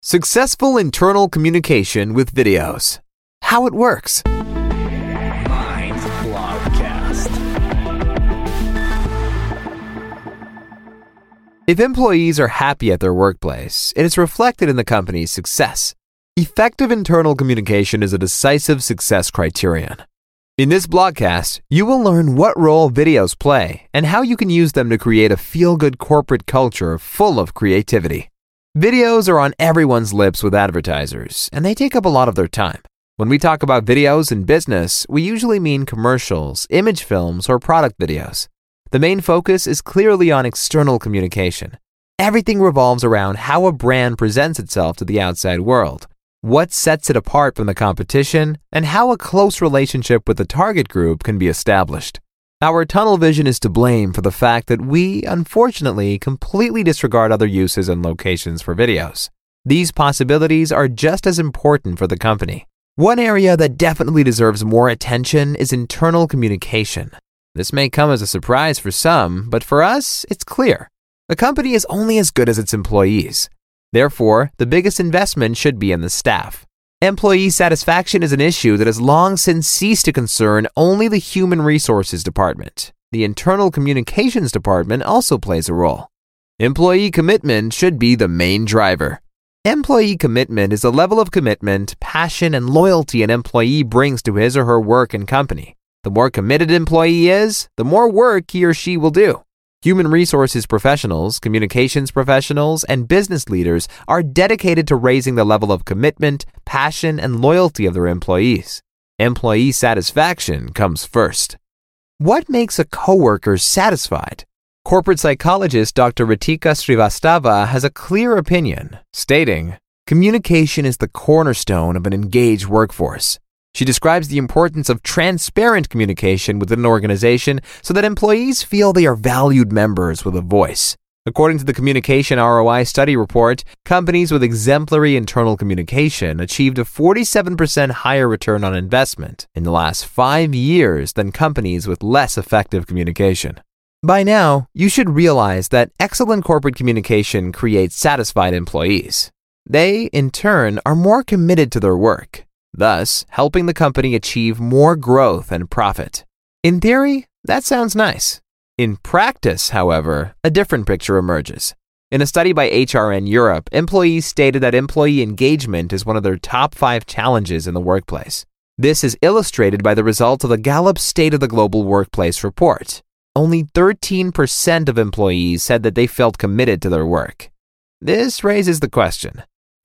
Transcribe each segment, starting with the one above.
Successful internal communication with videos. How it works. Mind Blogcast. If employees are happy at their workplace, it is reflected in the company's success. Effective internal communication is a decisive success criterion. In this blogcast, you will learn what role videos play and how you can use them to create a feel good corporate culture full of creativity. Videos are on everyone's lips with advertisers, and they take up a lot of their time. When we talk about videos in business, we usually mean commercials, image films, or product videos. The main focus is clearly on external communication. Everything revolves around how a brand presents itself to the outside world what sets it apart from the competition, and how a close relationship with the target group can be established. Our tunnel vision is to blame for the fact that we, unfortunately, completely disregard other uses and locations for videos. These possibilities are just as important for the company. One area that definitely deserves more attention is internal communication. This may come as a surprise for some, but for us, it's clear. A company is only as good as its employees. Therefore, the biggest investment should be in the staff. Employee satisfaction is an issue that has long since ceased to concern only the Human Resources Department. The Internal Communications Department also plays a role. Employee commitment should be the main driver. Employee commitment is the level of commitment, passion, and loyalty an employee brings to his or her work and company. The more committed employee is, the more work he or she will do. Human resources professionals, communications professionals, and business leaders are dedicated to raising the level of commitment, passion, and loyalty of their employees. Employee satisfaction comes first. What makes a coworker satisfied? Corporate psychologist Dr. Ritika Srivastava has a clear opinion, stating, Communication is the cornerstone of an engaged workforce. She describes the importance of transparent communication within an organization so that employees feel they are valued members with a voice. According to the Communication ROI study report, companies with exemplary internal communication achieved a 47% higher return on investment in the last five years than companies with less effective communication. By now, you should realize that excellent corporate communication creates satisfied employees. They, in turn, are more committed to their work thus helping the company achieve more growth and profit. In theory, that sounds nice. In practice, however, a different picture emerges. In a study by HRN Europe, employees stated that employee engagement is one of their top five challenges in the workplace. This is illustrated by the results of the Gallup State of the Global Workplace report. Only 13% of employees said that they felt committed to their work. This raises the question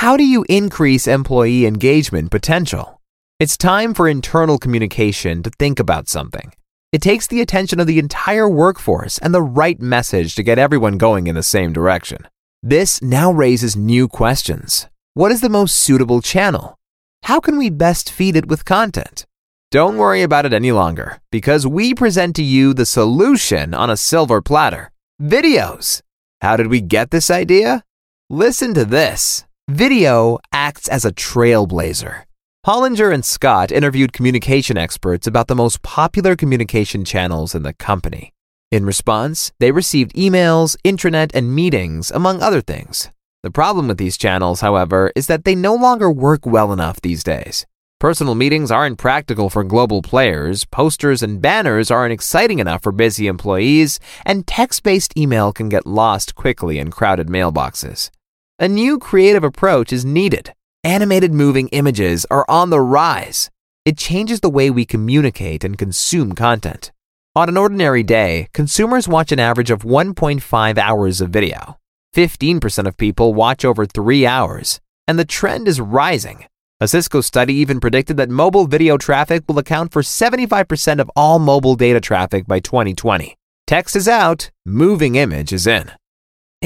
how do you increase employee engagement potential? It's time for internal communication to think about something. It takes the attention of the entire workforce and the right message to get everyone going in the same direction. This now raises new questions. What is the most suitable channel? How can we best feed it with content? Don't worry about it any longer because we present to you the solution on a silver platter videos. How did we get this idea? Listen to this. Video acts as a trailblazer. Hollinger and Scott interviewed communication experts about the most popular communication channels in the company. In response, they received emails, intranet, and meetings, among other things. The problem with these channels, however, is that they no longer work well enough these days. Personal meetings aren't practical for global players, posters and banners aren't exciting enough for busy employees, and text based email can get lost quickly in crowded mailboxes. A new creative approach is needed. Animated moving images are on the rise. It changes the way we communicate and consume content. On an ordinary day, consumers watch an average of 1.5 hours of video. 15% of people watch over 3 hours, and the trend is rising. A Cisco study even predicted that mobile video traffic will account for 75% of all mobile data traffic by 2020. Text is out, moving image is in.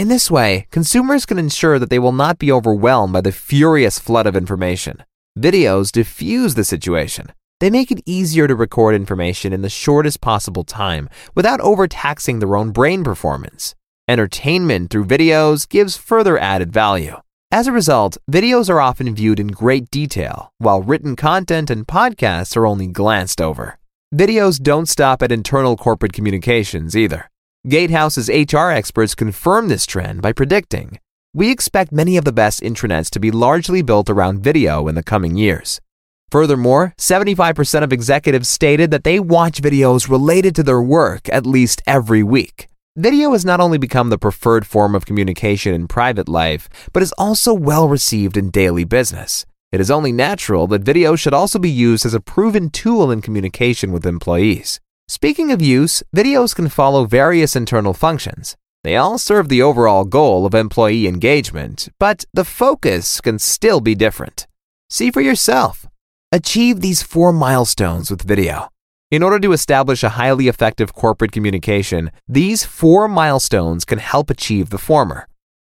In this way, consumers can ensure that they will not be overwhelmed by the furious flood of information. Videos diffuse the situation. They make it easier to record information in the shortest possible time without overtaxing their own brain performance. Entertainment through videos gives further added value. As a result, videos are often viewed in great detail, while written content and podcasts are only glanced over. Videos don't stop at internal corporate communications either. Gatehouse's HR experts confirm this trend by predicting We expect many of the best intranets to be largely built around video in the coming years. Furthermore, 75% of executives stated that they watch videos related to their work at least every week. Video has not only become the preferred form of communication in private life, but is also well received in daily business. It is only natural that video should also be used as a proven tool in communication with employees. Speaking of use, videos can follow various internal functions. They all serve the overall goal of employee engagement, but the focus can still be different. See for yourself. Achieve these four milestones with video. In order to establish a highly effective corporate communication, these four milestones can help achieve the former.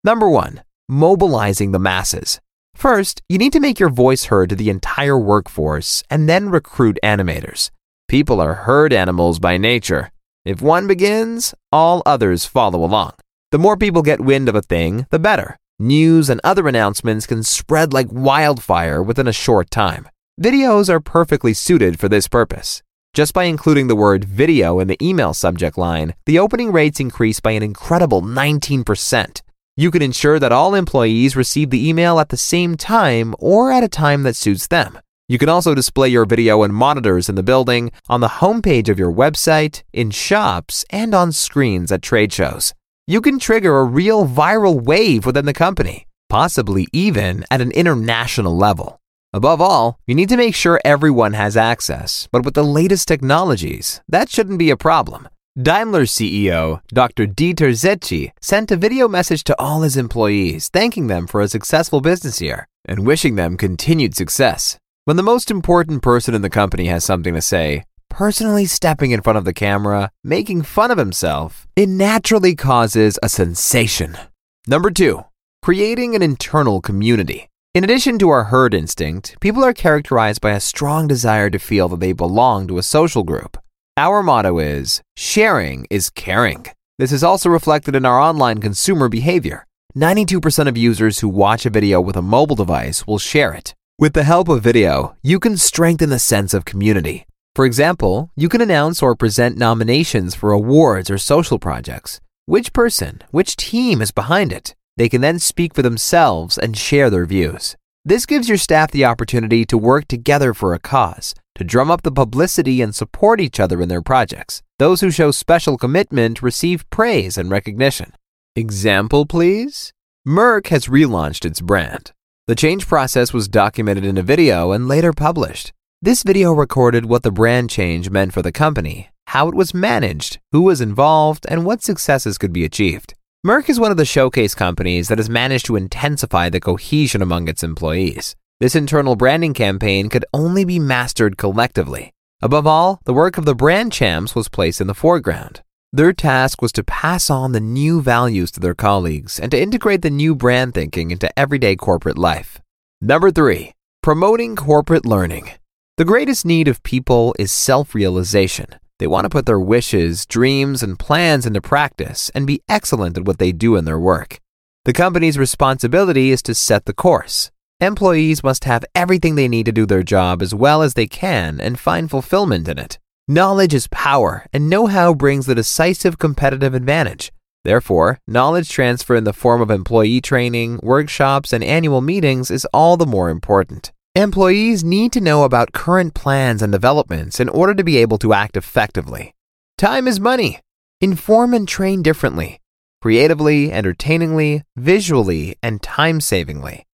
Number one, mobilizing the masses. First, you need to make your voice heard to the entire workforce and then recruit animators. People are herd animals by nature. If one begins, all others follow along. The more people get wind of a thing, the better. News and other announcements can spread like wildfire within a short time. Videos are perfectly suited for this purpose. Just by including the word video in the email subject line, the opening rates increase by an incredible 19%. You can ensure that all employees receive the email at the same time or at a time that suits them. You can also display your video in monitors in the building, on the homepage of your website, in shops, and on screens at trade shows. You can trigger a real viral wave within the company, possibly even at an international level. Above all, you need to make sure everyone has access, but with the latest technologies, that shouldn't be a problem. Daimler CEO Dr. Dieter Zetsche sent a video message to all his employees thanking them for a successful business year and wishing them continued success. When the most important person in the company has something to say, personally stepping in front of the camera, making fun of himself, it naturally causes a sensation. Number two, creating an internal community. In addition to our herd instinct, people are characterized by a strong desire to feel that they belong to a social group. Our motto is sharing is caring. This is also reflected in our online consumer behavior. 92% of users who watch a video with a mobile device will share it. With the help of video, you can strengthen the sense of community. For example, you can announce or present nominations for awards or social projects. Which person, which team is behind it? They can then speak for themselves and share their views. This gives your staff the opportunity to work together for a cause, to drum up the publicity and support each other in their projects. Those who show special commitment receive praise and recognition. Example, please? Merck has relaunched its brand. The change process was documented in a video and later published. This video recorded what the brand change meant for the company, how it was managed, who was involved, and what successes could be achieved. Merck is one of the showcase companies that has managed to intensify the cohesion among its employees. This internal branding campaign could only be mastered collectively. Above all, the work of the brand champs was placed in the foreground. Their task was to pass on the new values to their colleagues and to integrate the new brand thinking into everyday corporate life. Number three, promoting corporate learning. The greatest need of people is self realization. They want to put their wishes, dreams, and plans into practice and be excellent at what they do in their work. The company's responsibility is to set the course. Employees must have everything they need to do their job as well as they can and find fulfillment in it. Knowledge is power, and know how brings the decisive competitive advantage. Therefore, knowledge transfer in the form of employee training, workshops, and annual meetings is all the more important. Employees need to know about current plans and developments in order to be able to act effectively. Time is money. Inform and train differently, creatively, entertainingly, visually, and time savingly.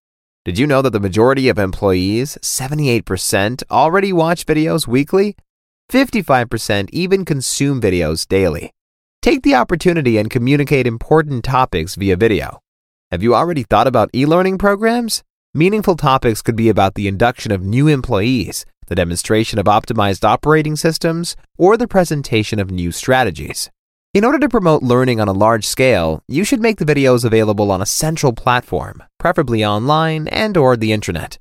Did you know that the majority of employees, 78%, already watch videos weekly? 55% even consume videos daily. Take the opportunity and communicate important topics via video. Have you already thought about e learning programs? Meaningful topics could be about the induction of new employees, the demonstration of optimized operating systems, or the presentation of new strategies. In order to promote learning on a large scale, you should make the videos available on a central platform, preferably online and or the internet.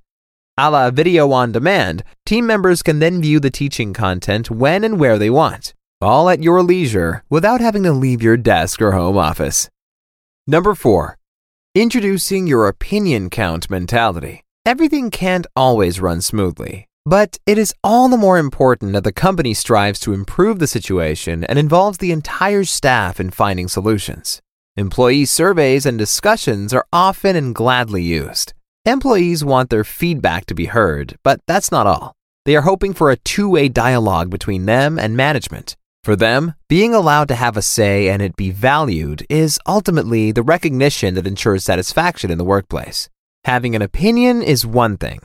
A la video on demand, team members can then view the teaching content when and where they want, all at your leisure without having to leave your desk or home office. Number 4. Introducing your opinion count mentality. Everything can't always run smoothly, but it is all the more important that the company strives to improve the situation and involves the entire staff in finding solutions. Employee surveys and discussions are often and gladly used. Employees want their feedback to be heard, but that's not all. They are hoping for a two way dialogue between them and management. For them, being allowed to have a say and it be valued is ultimately the recognition that ensures satisfaction in the workplace. Having an opinion is one thing.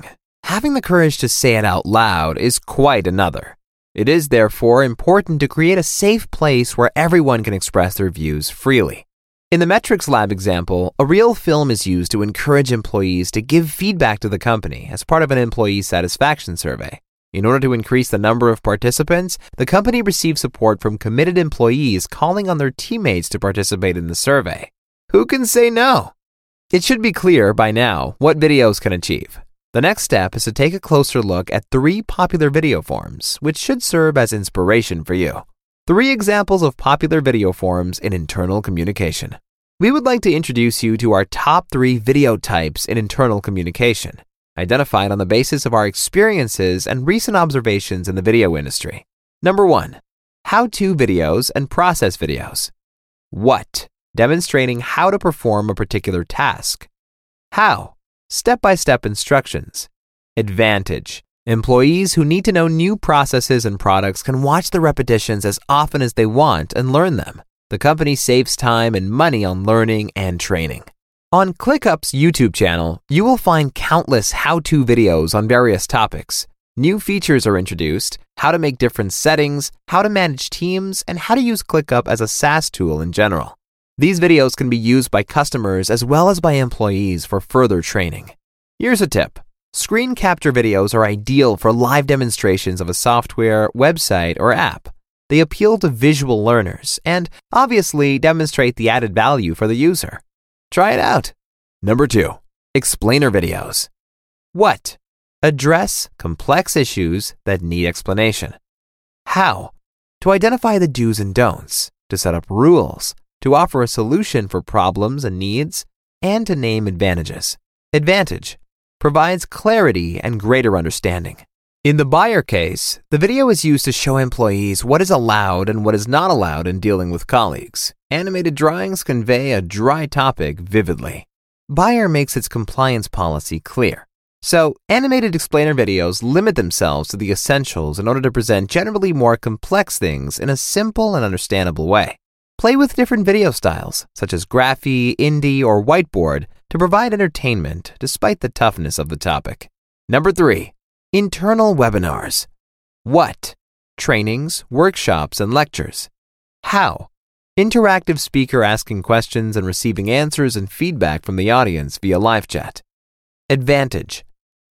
Having the courage to say it out loud is quite another. It is therefore important to create a safe place where everyone can express their views freely. In the MetrixLab example, a real film is used to encourage employees to give feedback to the company as part of an employee satisfaction survey. In order to increase the number of participants, the company received support from committed employees calling on their teammates to participate in the survey. Who can say no? It should be clear by now what videos can achieve. The next step is to take a closer look at three popular video forms, which should serve as inspiration for you. Three examples of popular video forms in internal communication. We would like to introduce you to our top three video types in internal communication identified on the basis of our experiences and recent observations in the video industry. Number one, how to videos and process videos. What, demonstrating how to perform a particular task. How, step by step instructions. Advantage, employees who need to know new processes and products can watch the repetitions as often as they want and learn them. The company saves time and money on learning and training. On ClickUp's YouTube channel, you will find countless how to videos on various topics. New features are introduced, how to make different settings, how to manage teams, and how to use ClickUp as a SaaS tool in general. These videos can be used by customers as well as by employees for further training. Here's a tip screen capture videos are ideal for live demonstrations of a software, website, or app. They appeal to visual learners and obviously demonstrate the added value for the user. Try it out. Number two, explainer videos. What? Address complex issues that need explanation. How? To identify the do's and don'ts, to set up rules, to offer a solution for problems and needs, and to name advantages. Advantage provides clarity and greater understanding. In the Bayer case, the video is used to show employees what is allowed and what is not allowed in dealing with colleagues. Animated drawings convey a dry topic vividly. Bayer makes its compliance policy clear. So, animated explainer videos limit themselves to the essentials in order to present generally more complex things in a simple and understandable way. Play with different video styles, such as graphy, indie, or whiteboard, to provide entertainment despite the toughness of the topic. Number three, Internal webinars. What? Trainings, workshops, and lectures. How? Interactive speaker asking questions and receiving answers and feedback from the audience via live chat. Advantage.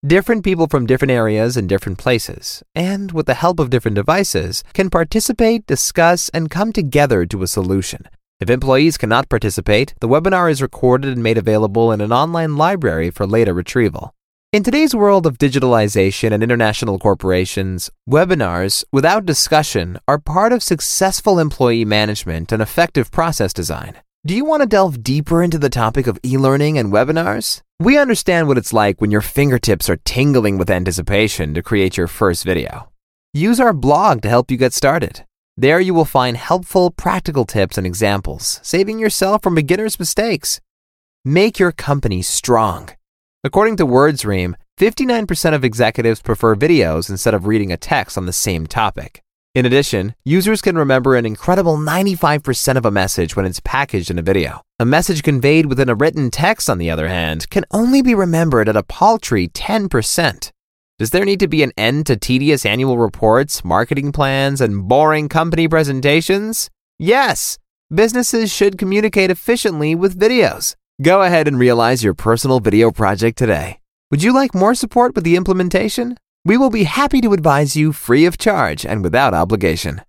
Different people from different areas and different places, and with the help of different devices, can participate, discuss, and come together to a solution. If employees cannot participate, the webinar is recorded and made available in an online library for later retrieval. In today's world of digitalization and international corporations, webinars, without discussion, are part of successful employee management and effective process design. Do you want to delve deeper into the topic of e learning and webinars? We understand what it's like when your fingertips are tingling with anticipation to create your first video. Use our blog to help you get started. There you will find helpful, practical tips and examples, saving yourself from beginner's mistakes. Make your company strong. According to WordStream, 59% of executives prefer videos instead of reading a text on the same topic. In addition, users can remember an incredible 95% of a message when it's packaged in a video. A message conveyed within a written text, on the other hand, can only be remembered at a paltry 10%. Does there need to be an end to tedious annual reports, marketing plans, and boring company presentations? Yes! Businesses should communicate efficiently with videos. Go ahead and realize your personal video project today. Would you like more support with the implementation? We will be happy to advise you free of charge and without obligation.